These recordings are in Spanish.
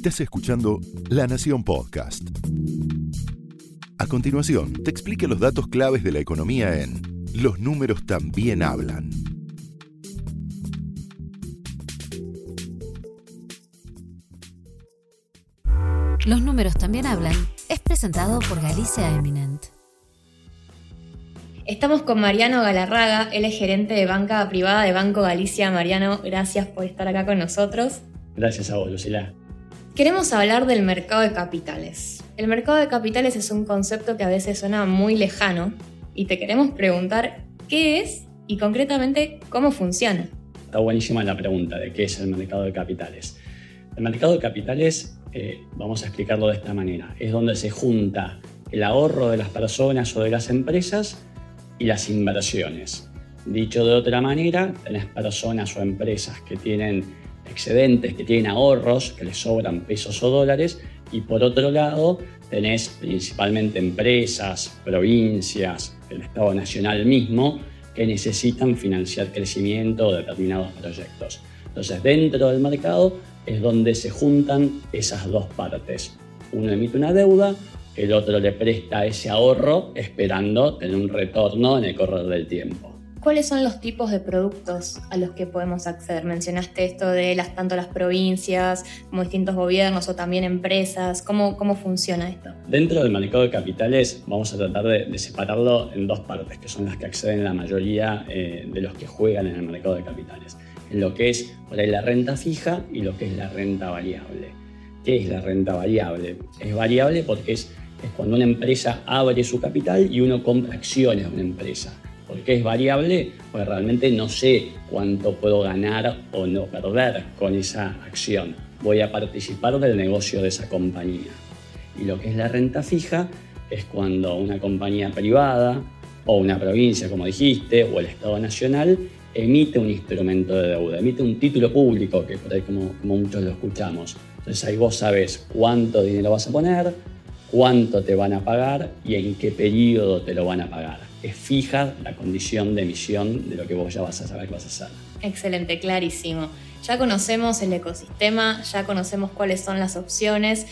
Estás escuchando La Nación Podcast. A continuación, te explica los datos claves de la economía en Los números también hablan. Los números también hablan es presentado por Galicia Eminent. Estamos con Mariano Galarraga, él es gerente de banca privada de Banco Galicia. Mariano, gracias por estar acá con nosotros. Gracias a vos, Lucila. Queremos hablar del mercado de capitales. El mercado de capitales es un concepto que a veces suena muy lejano y te queremos preguntar qué es y concretamente cómo funciona. Está buenísima la pregunta de qué es el mercado de capitales. El mercado de capitales, eh, vamos a explicarlo de esta manera, es donde se junta el ahorro de las personas o de las empresas y las inversiones. Dicho de otra manera, tenés personas o empresas que tienen excedentes, que tienen ahorros, que les sobran pesos o dólares, y por otro lado tenés principalmente empresas, provincias, el Estado Nacional mismo, que necesitan financiar crecimiento o determinados proyectos. Entonces, dentro del mercado es donde se juntan esas dos partes. Uno emite una deuda, el otro le presta ese ahorro esperando tener un retorno en el correr del tiempo. ¿Cuáles son los tipos de productos a los que podemos acceder? Mencionaste esto de las, tanto las provincias como distintos gobiernos o también empresas. ¿Cómo, cómo funciona esto? Dentro del mercado de capitales vamos a tratar de, separarlo en dos partes, que son las que acceden la mayoría eh, de los que juegan en el mercado de capitales. En lo que es la renta fija y lo que es la renta variable. ¿Qué es la renta variable? Es variable porque es es cuando una empresa abre su capital y uno compra acciones de una empresa. ¿Por qué es variable? Pues realmente no sé cuánto puedo ganar o no perder con esa acción. Voy a participar del negocio de esa compañía. Y lo que es la renta fija es cuando una compañía privada o una provincia, como dijiste, o el Estado Nacional emite un instrumento de deuda, emite un título público, que por ahí como, como muchos lo escuchamos. Entonces ahí vos sabes cuánto dinero vas a poner, cuánto te van a pagar y en qué periodo te lo van a pagar. Es fija la condición de emisión de lo que vos ya vas a saber que vas a hacer. Excelente, clarísimo. Ya conocemos el ecosistema, ya conocemos cuáles son las opciones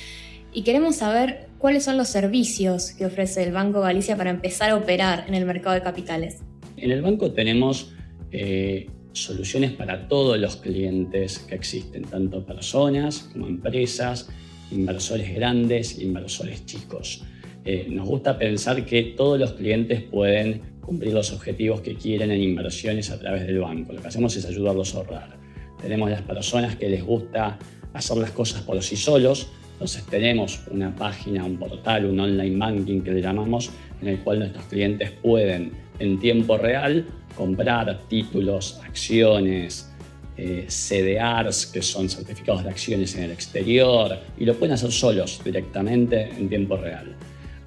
y queremos saber cuáles son los servicios que ofrece el Banco Galicia para empezar a operar en el mercado de capitales. En el banco tenemos eh, soluciones para todos los clientes que existen, tanto personas como empresas, inversores grandes, inversores chicos. Eh, nos gusta pensar que todos los clientes pueden cumplir los objetivos que quieren en inversiones a través del banco. Lo que hacemos es ayudarlos a ahorrar. Tenemos las personas que les gusta hacer las cosas por sí solos, entonces tenemos una página, un portal, un online banking que le llamamos, en el cual nuestros clientes pueden en tiempo real comprar títulos, acciones, eh, CDRs, que son certificados de acciones en el exterior, y lo pueden hacer solos directamente en tiempo real.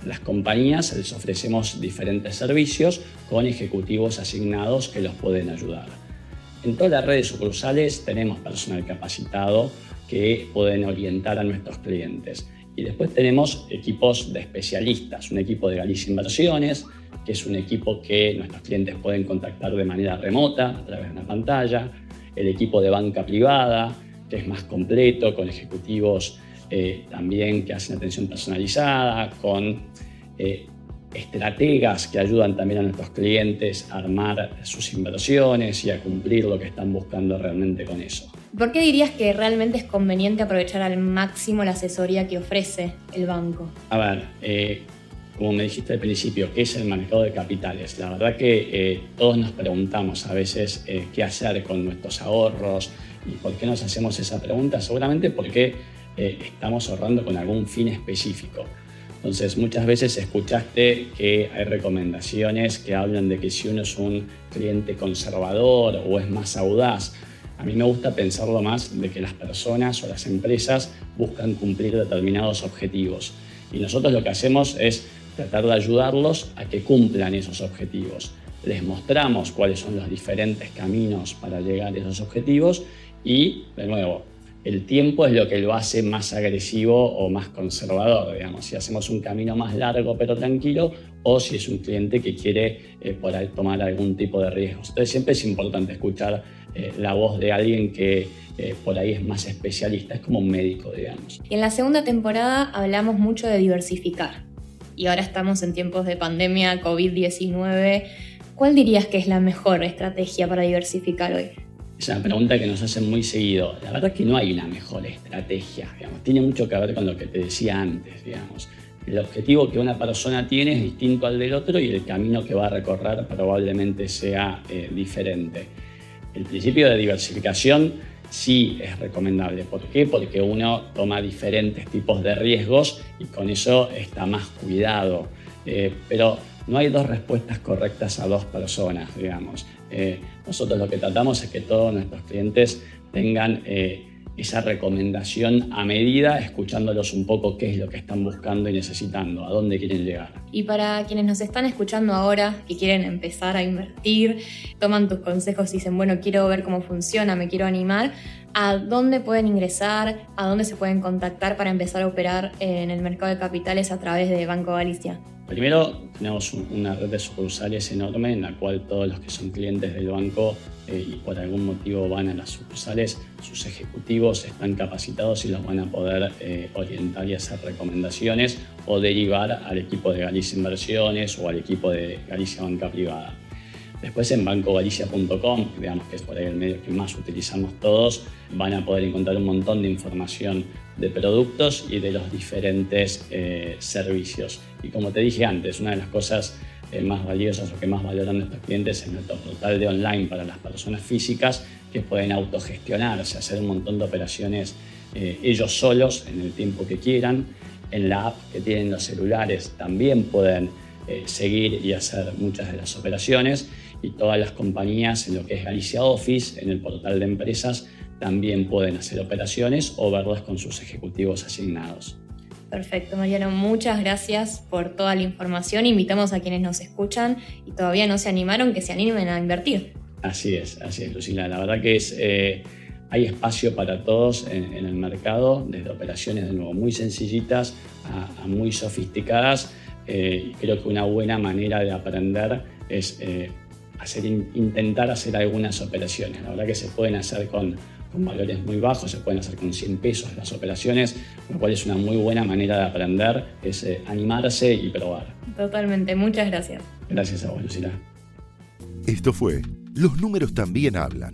Las compañías les ofrecemos diferentes servicios con ejecutivos asignados que los pueden ayudar. En todas las redes sucursales tenemos personal capacitado que pueden orientar a nuestros clientes. Y después tenemos equipos de especialistas, un equipo de Galicia Inversiones, que es un equipo que nuestros clientes pueden contactar de manera remota a través de una pantalla, el equipo de banca privada, que es más completo, con ejecutivos eh, también que hacen atención personalizada, con eh, estrategas que ayudan también a nuestros clientes a armar sus inversiones y a cumplir lo que están buscando realmente con eso. ¿Por qué dirías que realmente es conveniente aprovechar al máximo la asesoría que ofrece el banco? A ver, eh, como me dijiste al principio, ¿qué es el mercado de capitales? La verdad que eh, todos nos preguntamos a veces eh, qué hacer con nuestros ahorros y por qué nos hacemos esa pregunta. Seguramente porque eh, estamos ahorrando con algún fin específico. Entonces, muchas veces escuchaste que hay recomendaciones que hablan de que si uno es un cliente conservador o es más audaz, a mí me gusta pensarlo más de que las personas o las empresas buscan cumplir determinados objetivos. Y nosotros lo que hacemos es tratar de ayudarlos a que cumplan esos objetivos. Les mostramos cuáles son los diferentes caminos para llegar a esos objetivos y, de nuevo, el tiempo es lo que lo hace más agresivo o más conservador, digamos, si hacemos un camino más largo pero tranquilo o si es un cliente que quiere eh, tomar algún tipo de riesgos. Entonces siempre es importante escuchar eh, la voz de alguien que eh, por ahí es más especialista, es como un médico, digamos. Y en la segunda temporada hablamos mucho de diversificar. Y ahora estamos en tiempos de pandemia, COVID-19. ¿Cuál dirías que es la mejor estrategia para diversificar hoy? Es una pregunta que nos hacen muy seguido. La verdad es que no hay una mejor estrategia, digamos. Tiene mucho que ver con lo que te decía antes, digamos. El objetivo que una persona tiene es distinto al del otro y el camino que va a recorrer probablemente sea eh, diferente. El principio de diversificación sí es recomendable. ¿Por qué? Porque uno toma diferentes tipos de riesgos y con eso está más cuidado. Eh, pero no hay dos respuestas correctas a dos personas, digamos. Eh, nosotros lo que tratamos es que todos nuestros clientes tengan eh, esa recomendación a medida, escuchándolos un poco qué es lo que están buscando y necesitando, a dónde quieren llegar. Y para quienes nos están escuchando ahora, que quieren empezar a invertir, toman tus consejos y dicen, bueno, quiero ver cómo funciona, me quiero animar, ¿a dónde pueden ingresar? ¿A dónde se pueden contactar para empezar a operar en el mercado de capitales a través de Banco Galicia? Primero, tenemos una red de sucursales enorme en la cual todos los que son clientes del banco eh, y por algún motivo van a las sucursales, sus ejecutivos están capacitados y los van a poder eh, orientar y hacer recomendaciones o derivar al equipo de Galicia Inversiones o al equipo de Galicia Banca Privada. Después en bancogalicia.com, digamos que es por ahí el medio que más utilizamos todos, van a poder encontrar un montón de información de productos y de los diferentes eh, servicios. Y como te dije antes, una de las cosas eh, más valiosas o que más valoran nuestros clientes es nuestro portal de online para las personas físicas que pueden autogestionarse, hacer un montón de operaciones eh, ellos solos en el tiempo que quieran. En la app que tienen los celulares también pueden seguir y hacer muchas de las operaciones y todas las compañías en lo que es Galicia Office, en el portal de empresas, también pueden hacer operaciones o verlas con sus ejecutivos asignados. Perfecto, Mariano, muchas gracias por toda la información. Invitamos a quienes nos escuchan y todavía no se animaron, que se animen a invertir. Así es, así es, Lucila. La verdad que es, eh, hay espacio para todos en, el mercado, desde operaciones de nuevo muy sencillitas a, muy sofisticadas. Eh, creo que una buena manera de aprender es eh, hacer, intentar hacer algunas operaciones. La verdad que se pueden hacer con, con valores muy bajos, se pueden hacer con 100 pesos las operaciones, lo cual es una muy buena manera de aprender, es eh, animarse y probar. Totalmente, muchas gracias. Gracias a vos, Lucila. Esto fue Los números también hablan,